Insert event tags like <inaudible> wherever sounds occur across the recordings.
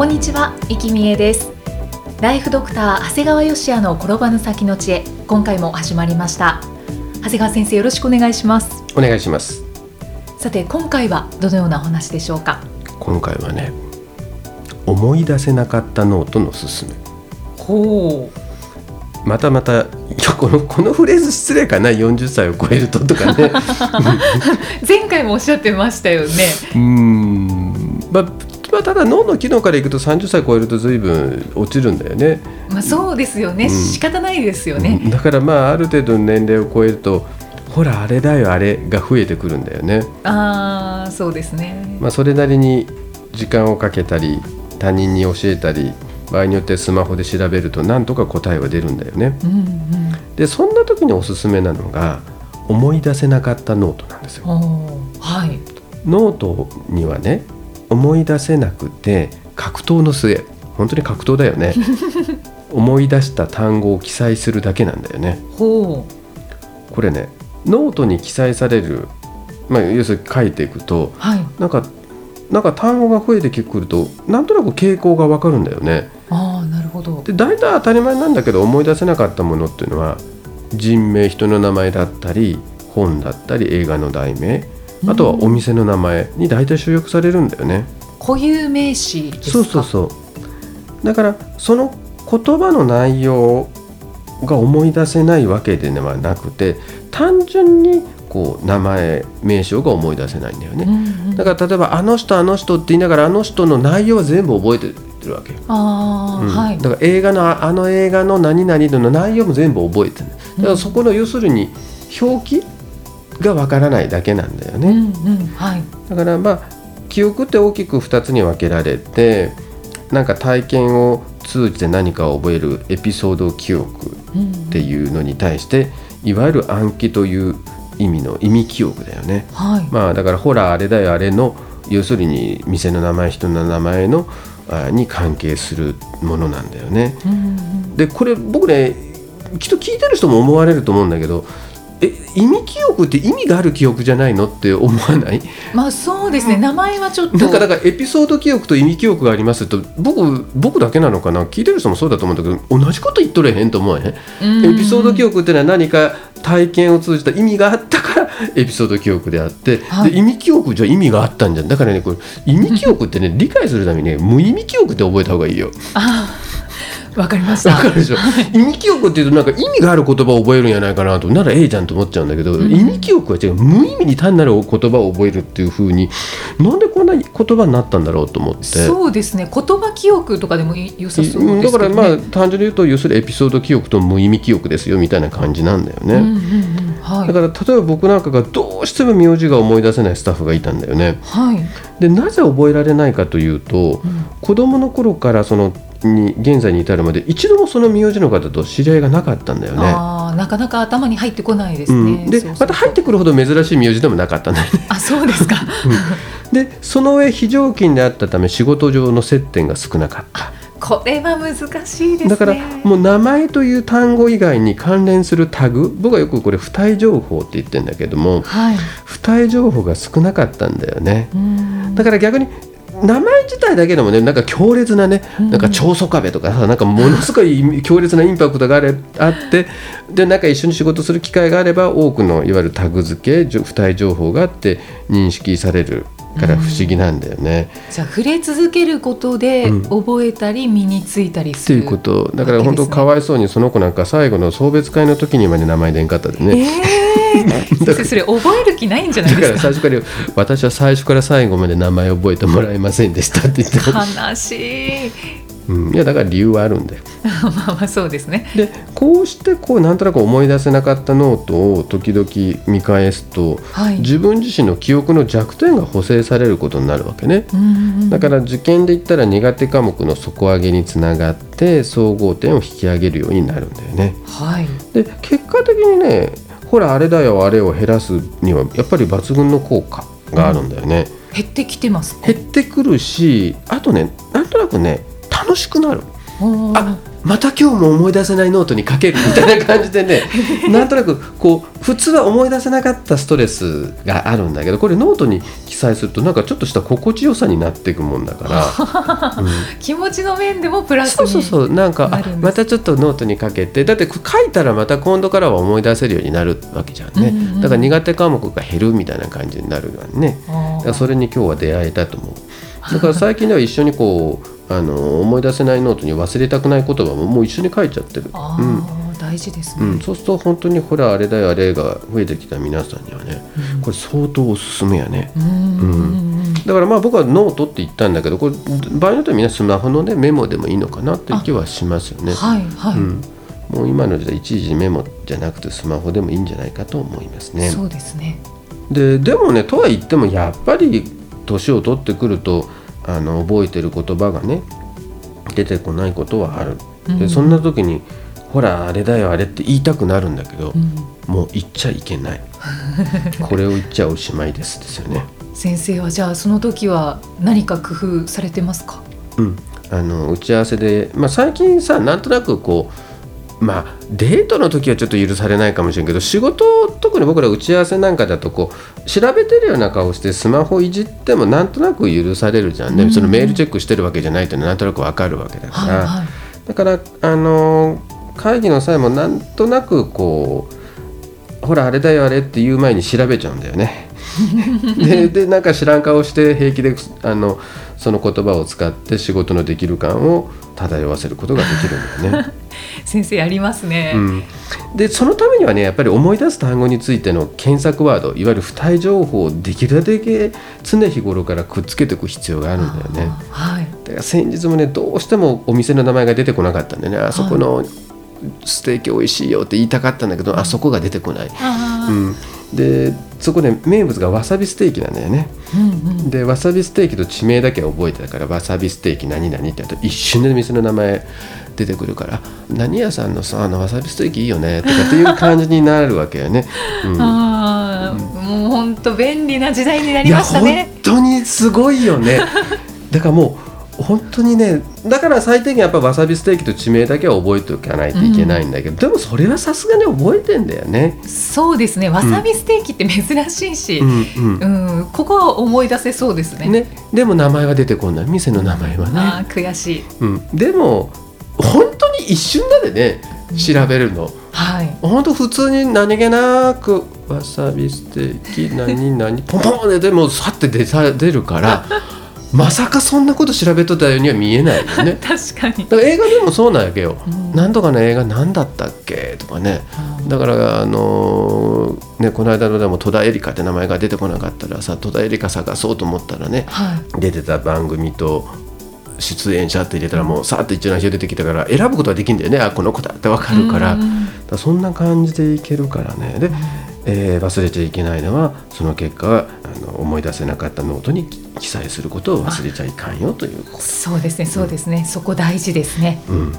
こんにちは、いきみえです。ライフドクター長谷川芳也の転ばぬ先の知恵今回も始まりました。長谷川先生よろしくお願いします。お願いします。さて今回はどのようなお話でしょうか？今回はね思い出せなかったノートのすすめ。ほう。またまたいやこのこのフレーズ失礼かな？40歳を超えるととかね。<laughs> 前回もおっしゃってましたよね。うーん。まあまあ、ただ脳の機能からいくと30歳超えると随分落ちるんだよね。まあそうですよね、うん。仕方ないですよね、だからまあある程度の年齢を超えるとほらあれだよあれが増えてくるんだよね、ああそうですね、まあ、それなりに時間をかけたり他人に教えたり場合によってスマホで調べるとなんとか答えは出るんだよね。うんうん。でそんな時におすすめなのが思い出せなかったノートなんですよ。はい。ノートにはね思い出せなくて格闘の末本当に格闘だよね。<laughs> 思い出した単語を記載するだけなんだよね。ほこれねノートに記載される、まあ、要するに書いていくとうはい。なんかなんか単語が増えてくるとなんとなく傾向がわかるんだよね。ああなるほど。で大体当たり前なんだけど思い出せなかったものっていうのは人名人の名前だったり本だったり映画の題名あとはお店の名前に大体集約されるんだよね。固有名詞ですか？そうそうそう。だからその言葉の内容が思い出せないわけではなくて単純にこう名前名称が思い出せないんだよね。うんうん、だから例えば「あの人あの人」って言いながらあの人の内容は全部覚えてるわけよ。ああ、うん。はい。だから映画のああの映画の何々の内容も全部覚えてる。だからそこの要するに表記がわからないだけなんだよね、うんうんはい。だからまあ記憶って大きく2つに分けられてなんか体験を通じて何かを覚えるエピソード記憶うんっていうのに対していわゆる暗記という意味の意味記憶だよね。はい、まあだからほらあれだよあれの要するに店の名前人の名前のあに関係するものなんだよね。うんうん、でこれ僕ねきっと聞いてる人も思われると思うんだけどえ意味記憶って意味がある記憶じゃないのって思わない？まあそうですね、名前はちょっと。なんかだからエピソード記憶と意味記憶がありますと僕僕だけなのかな？聞いてる人もそうだと思うんだけど同じこと言っとれへんと思わへんうん。エピソード記憶ってのは何か体験を通じた意味があったからエピソード記憶であって、はい。で意味記憶じゃ意味があったんじゃん。だからねこれ意味記憶ってね理解するためにね無意味記憶って覚えた方がいいよ。ああわかりました。わかるでしょ、意味記憶っていうとなんか意味がある言葉を覚えるんやないかなとならええじゃんと思っちゃうんだけど、ん。意味記憶は違う。無意味に単なる言葉を覚えるっていうふうになんでこんな言葉になったんだろうと思って。そうですね。言葉記憶とかでもい良さそうね、だからまあ単純に言うと要するにエピソード記憶と無意味記憶ですよみたいな感じなんだよね。うんうんうんはい。だから例えば僕なんかがどうしても名字が思い出せないスタッフがいたんだよね。はい、でなぜ覚えられないかというと、うん。子供の頃からそのに現在に至るまで一度もその名字の方と知り合いがなかったんだよね。なかなか頭に入ってこないですうね、ん、でそうそうまた入ってくるほど珍しい名字でもなかったんだよね。あそうですかでその上非常勤であったため仕事上の接点が少なかった。これは難しいですねだからもう名前という単語以外に関連するタグ僕はよくこれ付帯情報って言ってるんだけどもはい付帯情報が少なかったんだよね。うんだから逆に名前自体だけでもねなんか強烈なねうん。なんか長宗我部とかさなんかものすごい <laughs> 強烈なインパクトがあれあってでなんか一緒に仕事する機会があれば多くのいわゆるタグ付け付帯情報があって認識されるから不思議なんだよね。じゃあ触れ続けることでうん。覚えたり身についたりする、っていうこと。だから本当かわわいそうにその子なんか最後の送別会の時にまで名前でんかったでね。えー、<laughs> 先生それ覚える気ないんじゃないだですか？から最初から私は最初から最後まで名前を覚えてもらえませんでしたって言って、悲しい。うん、いやだから理由はあるんだよ。まあまあそうですねでこうしてこうなんとなく思い出せなかったノートを時々見返すと、はい自分自身の記憶の弱点が補正されることになるわけね。うんうんだから受験で言ったら苦手科目の底上げにつながって総合点を引き上げるようになるんだよね。はいで結果的にねほらあれだよあれを減らすにはやっぱり抜群の効果があるんだよね。減ってきてますか？減ってくるしあとねなんとなくね楽しくなる。あまた今日も思い出せないノートに書けるみたいな感じでね <laughs> なんとなくこう普通は思い出せなかったストレスがあるんだけどこれノートに記載するとなんかちょっとした心地よさになっていくもんだから、<laughs> うん。気持ちの面でもプラスに。そうそうそう。なんかまたちょっとノートに書けて。だって書いたらまた今度からは思い出せるようになるわけじゃんね、うんうんだから苦手科目が減るみたいな感じになるわね。だからそれに今日は出会えたと思う。だから最近では一緒にこうあの思い出せないノートに忘れたくない言葉ももう一緒に書いちゃってる。あうん。ー、大事ですね、うん、そうすると本当にほらあれだよあれが増えてきた皆さんにはねこれ相当おすすめやね。うん。うん。だからまあ僕はノートって言ったんだけどこれ場合によってはみんなスマホのねメモでもいいのかなっていう気はしますよね。はいはい、うん、もう今の時代一時メモじゃなくてスマホでもいいんじゃないかと思いますね。そうですね。ででもねとは言ってもやっぱり年を取ってくるとあの覚えてる言葉がね出てこないことはある。でそんな時にほらあれだよあれって言いたくなるんだけど、もう言っちゃいけない。<laughs> これを言っちゃおしまいですですよね。先生はじゃあその時は何か工夫されてますか？うん、あの打ち合わせで、まあ、最近さなんとなくこうまあデートの時はちょっと許されないかもしれんけど仕事特に僕ら打ち合わせなんかだとこう調べてるような顔してスマホいじってもなんとなく許されるじゃん。ね、そのメールチェックしてるわけじゃないとなんとなくわかるわけだから、はいはい。だからあの会議の際もなんとなくこうほらあれだよあれって言う前に調べちゃうんだよね。<laughs> ででなんか知らん顔して平気であのその言葉を使って仕事のできる感を漂わせることができるんだよね。<laughs> 先生やりますね、うん、でそのためにはねやっぱり思い出す単語についての検索ワードいわゆる付帯情報をできるだけ常日頃からくっつけておく必要があるんだよね。はい。だから先日もねどうしてもお店の名前が出てこなかったんでね。あそこのステーキ美味しいよって言いたかったんだけど、あそこが出てこない。あうん、でそこで名物がわさびステーキなんだよね。ーうんうんでわさびステーキと地名だけは覚えてたからわさびステーキ何々ってやると一瞬で店の名前出てくるから何屋さんのさあのわさびステーキいいよねとかっていう感じになるわけよね。うんああ、もう本当便利な時代にないりやましたね。本当にすごいよね <laughs> だからもう本当にねだから最低限やっぱわさびステーキと地名だけは覚えておかないといけないんだけど、でもそれはさすがに覚えてんだよね。そうですね。わさびステーキって珍しいし、ううん、んうんここは思い出せそうですね。ね、でも名前は出てこない店の名前はね、ああ悔しい。うん、でも本当に一瞬だでね調べるの、はい。本当普通に何気なくわさびステーキ何々ポンポンででもさって出さ出るから <laughs> まさかそんなこと調べとったようには見えないよね。<laughs> 確かに。だから映画でもそうなんやけよ、うん。何とかの映画何だったっけ？とかね。だからあのーねこの間のでも戸田恵梨香って名前が出てこなかったらさ戸田恵梨香探そうと思ったらねはい。出てた番組と出演者って入れたらもうさーって一覧表出てきたから選ぶことはできるんだよね。あこの子だって分かるから,、うん。そんな感じでいけるからね。で、えー忘れちゃいけないのはその結果はあの思い出せなかったノートに記載することを忘れちゃいかんよということそうですね。そうですね。そこ大事ですね。うん、だ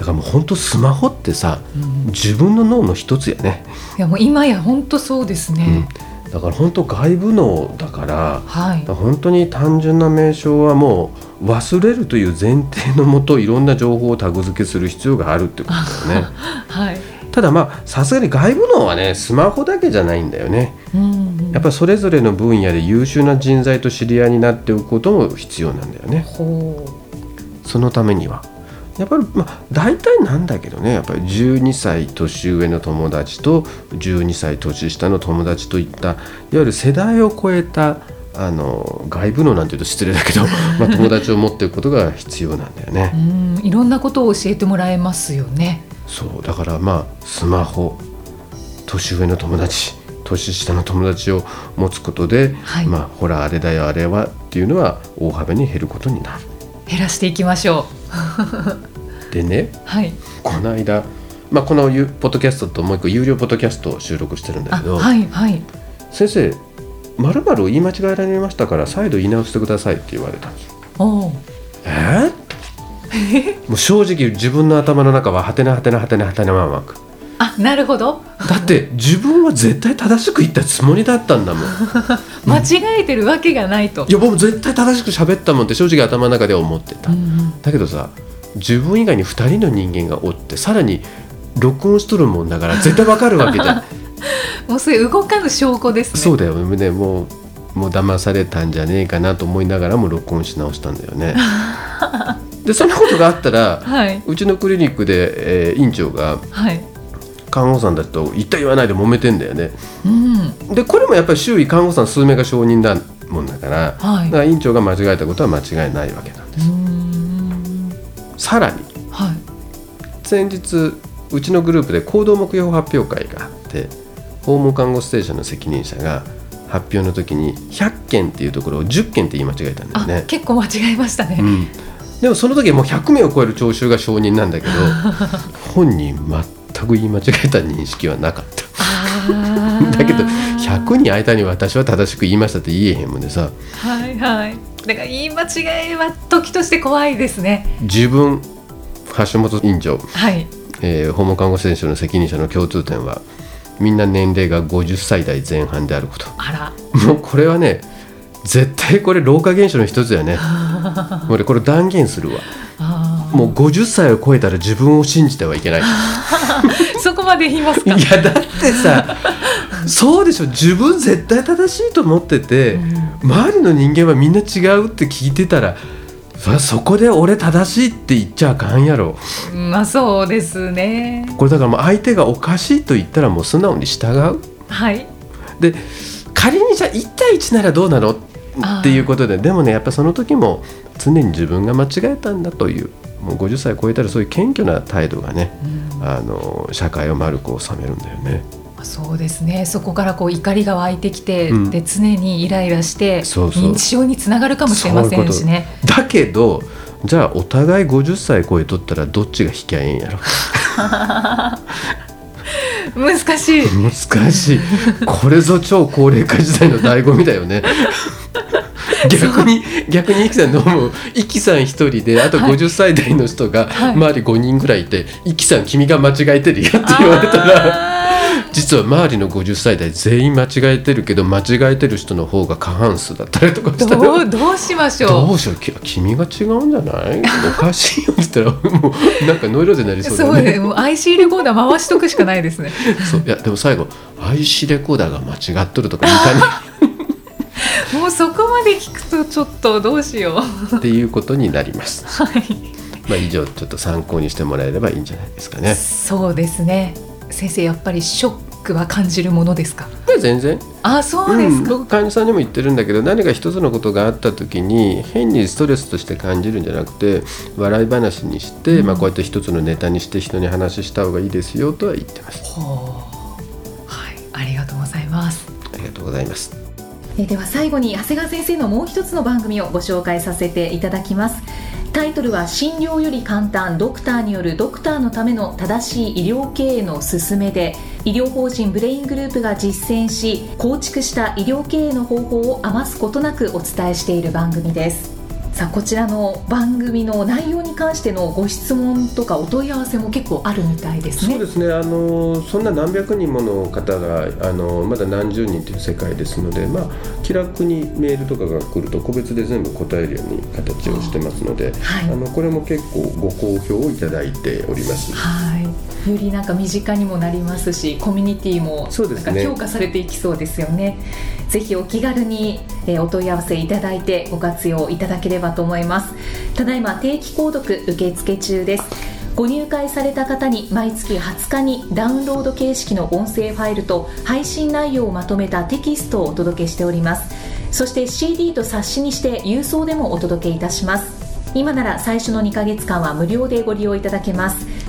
からもう本当スマホってさ、自分の脳の一つやね、いやもう今や本当そうですね。うん、だから本当外部脳だからはい。本当に単純な名称はもう忘れるという前提のもといろんな情報をタグ付けする必要があるってことだよね <laughs> はい。ただまあさすがに外部脳はねスマホだけじゃないんだよねうんうん。やっぱりそれぞれの分野で優秀な人材と知り合いになっておくことも必要なんだよねほそのためにはやっぱりまあ大体なんだけどねやっぱり12歳年上の友達と12歳年下の友達といったいわゆる世代を超えたあの外部のなんていうと失礼だけど、<laughs> まあ、友達を持っていくことが必要なんだよう。うね。ん。いろんなことを教えてもらえますよね。そうだからまあスマホ年上の友達年下の友達を持つことで、はい。まあほらあれだよあれはっていうのは大幅に減ることになる。減らしていきましょう。<laughs> でねはい。この間、まあ、このゆポッドキャストともう一個有料ポッドキャストを収録してるんだあけど、はいはい。先生まるを言い間違えられましたから再度言い直してくださいって言われたんですおーえ？ー <laughs> もう正直自分の頭の中ははてなはてなはてなはてなマークあなるほど。だって自分は絶対正しく言ったつもりだったんだもん。<laughs> 間違えてるわけがないと。いや僕絶対正しく喋ったもんって正直頭の中では思ってた、うんうん。だけどさ自分以外に2人の人間がおってさらに録音しとるもんだから絶対わかるわけじゃん。<laughs> もうそれ動かぬ証拠ですね。そうだよ。ねもうもう騙されたんじゃねえかなと思いながらも録音し直したんだよね。<laughs> でそんなことがあったらはい。うちのクリニックで、えー院長がはい看護師さんたちと言った言わないで揉めてんだよね。うん。でこれもやっぱり周囲看護師さん数名が承認だもんだから,、はい。だから院長が間違えたことは間違いないわけなんですん。さらにはい。先日うちのグループで行動目標発表会があって訪問看護ステーションの責任者が発表の時に100件っていうところを10件って言い間違えたんだよあ、ね。結構間違えましたね、うん、でもその時はもう100名を超える聴衆が承認なんだけど <laughs> 本人全く言い間違えた認識はなかった。<laughs> だけど100人間に私は正しく言いましたって言えへんもんでさ。はいはい。だから言い間違いは時として怖いですね。自分橋本院長、はい。えー訪問看護師選手の責任者の共通点はみんな年齢が50歳代前半であること。あら。もうこれはね絶対これ老化現象の一つだよね。<laughs> 俺これ断言するわ。あもう50歳を超えたら自分を信じてはいけない <laughs> まで言いますか？いやだってさそうでしょ。自分絶対正しいと思ってて、周りの人間はみんな違うって聞いてたらそこで俺正しいって言っちゃあかんやろ。まあそうですね。これだからもう相手がおかしいと言ったらもう素直に従う。はい。で仮にじゃあ1対1ならどうなの？っていうことででもねやっぱその時も常に自分が間違えたんだというもう50歳超えたらそういう謙虚な態度がね、あの社会を丸く収めるんだよね。そうですね。そこからこう怒りが湧いてきて、うん。で常にイライラして認知症につながるかもしれませんしね。だけどじゃあお互い50歳超えとったらどっちが引きゃええんやろ？難しい。<laughs> 難しい。これぞ超高齢化時代の醍醐味だよね <laughs> 逆に逆にイキさんどう思う？イキさん一人であとはい。50歳代の人がはい。周り5人ぐらいいて、イキさん君が間違えてるよって言われたらあ <laughs> 実は周りの50歳代全員間違えてるけど間違えてる人の方が過半数だったりとかーしたらどうどうしましょどうしよう？き君が違うんじゃない？おかしいよって言ったらもう。なんかノイローゼになりうそうだそうねねもう IC レコーダー回しとくしかないですね。<laughs> そういやでも最後 IC レコーダーが間違っとるとか言いたねもうそこまで聞くとちょっとどうしよう。っていうことになります。<laughs> はい。まあ以上ちょっと参考にしてもらえればいいんじゃないですかね。そうですね。先生やっぱりショックは感じるものですか？まあ全然、あそうですうん、か、僕患者さんにも言ってるんだけど何か一つのことがあった時に変にストレスとして感じるんじゃなくて笑い話にして、まあ、こうやって一つのネタにして人に話した方がいいですよとは言ってます。はい。ありがとうございます。ありがとうございます。えでは最後に長谷川先生のもう一つの番組をご紹介させていただきます。タイトルは診療より簡単ドクターによるドクターのための正しい医療経営の勧めで医療法人ブレイングループが実践し構築した医療経営の方法を余すことなくお伝えしている番組です。さあこちらの番組の内容に関してのご質問とかお問い合わせも結構あるみたいですね。そうですね。あのそんな何百人もの方があのまだ何十人という世界ですので、まあ、気楽にメールとかが来ると個別で全部答えるように形をしてますので、はい。あのこれも結構ご好評をいただいております。はい、よりなんか身近にもなりますしコミュニティもなんか評価されていきそうですよね。ぜひお気軽に、えーお問い合わせいただいてご活用いただければと思います。ただいま定期購読受付中です。ご入会された方に毎月20日にダウンロード形式の音声ファイルと配信内容をまとめたテキストをお届けしております。そして CD と冊子にして郵送でもお届けいたします。今なら最初の2ヶ月間は無料でご利用いただけます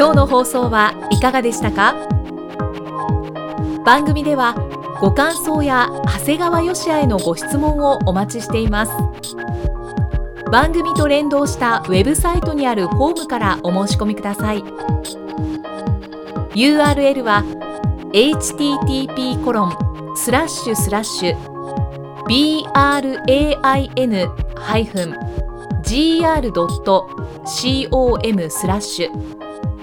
今日の放送はいかがでしたか？番組ではご感想や長谷川よし也へのご質問をお待ちしています。番組と連動したウェブサイトにあるホームからお申し込みください。URL は http コロンスラッシュスラッシュ brain-gr.com スラッシュ